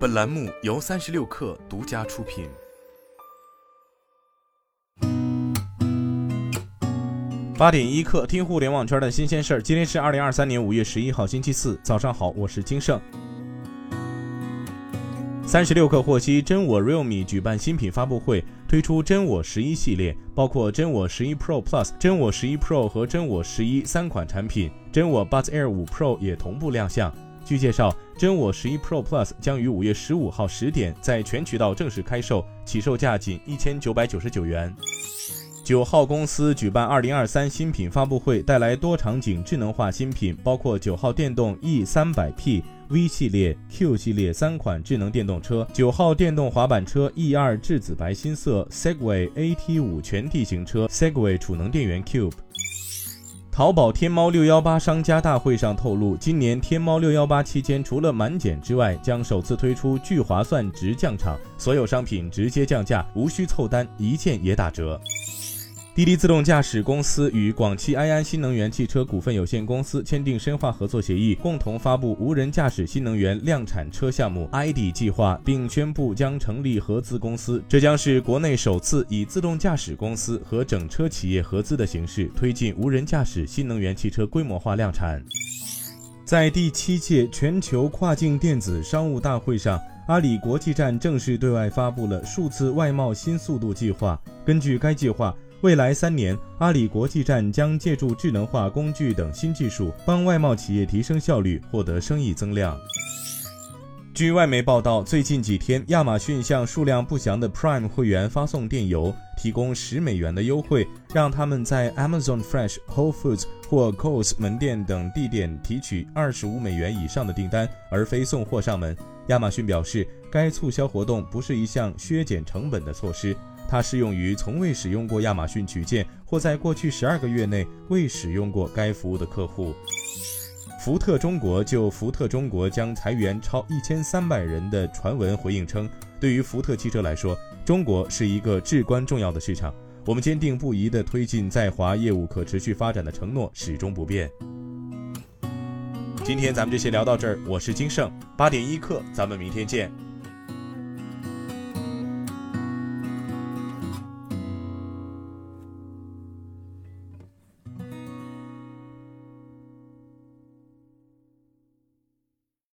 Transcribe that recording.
本栏目由三十六氪独家出品。八点一刻，听互联网圈的新鲜事儿。今天是二零二三年五月十一号，星期四，早上好，我是金盛。三十六氪获悉，真我 Realme 举办新品发布会，推出真我十一系列，包括真我十一 Pro Plus、真我十一 Pro 和真我十一三款产品。真我 Buds Air 五 Pro 也同步亮相。据介绍，真我十一 Pro Plus 将于五月十五号十点在全渠道正式开售，起售价仅一千九百九十九元。九号公司举办二零二三新品发布会，带来多场景智能化新品，包括九号电动 E 三百 P、V 系列、Q 系列三款智能电动车，九号电动滑板车 E 二质紫白新色，Segway AT 五全地形车，Segway 储能电源 Cube。淘宝天猫六幺八商家大会上透露，今年天猫六幺八期间，除了满减之外，将首次推出聚划算直降场，所有商品直接降价，无需凑单，一件也打折。滴滴自动驾驶公司与广汽埃安新能源汽车股份有限公司签订深化合作协议，共同发布无人驾驶新能源量产车项目 ID 计划，并宣布将成立合资公司。这将是国内首次以自动驾驶公司和整车企业合资的形式，推进无人驾驶新能源汽车规模化量产。在第七届全球跨境电子商务大会上，阿里国际站正式对外发布了数字外贸新速度计划。根据该计划，未来三年，阿里国际站将借助智能化工具等新技术，帮外贸企业提升效率，获得生意增量。据外媒报道，最近几天，亚马逊向数量不详的 Prime 会员发送电邮，提供十美元的优惠，让他们在 Amazon Fresh、Whole Foods 或 Coles 门店等地点提取二十五美元以上的订单，而非送货上门。亚马逊表示，该促销活动不是一项削减成本的措施。它适用于从未使用过亚马逊取件或在过去十二个月内未使用过该服务的客户。福特中国就福特中国将裁员超一千三百人的传闻回应称，对于福特汽车来说，中国是一个至关重要的市场，我们坚定不移地推进在华业务可持续发展的承诺始终不变。今天咱们就先聊到这儿，我是金盛，八点一刻，咱们明天见。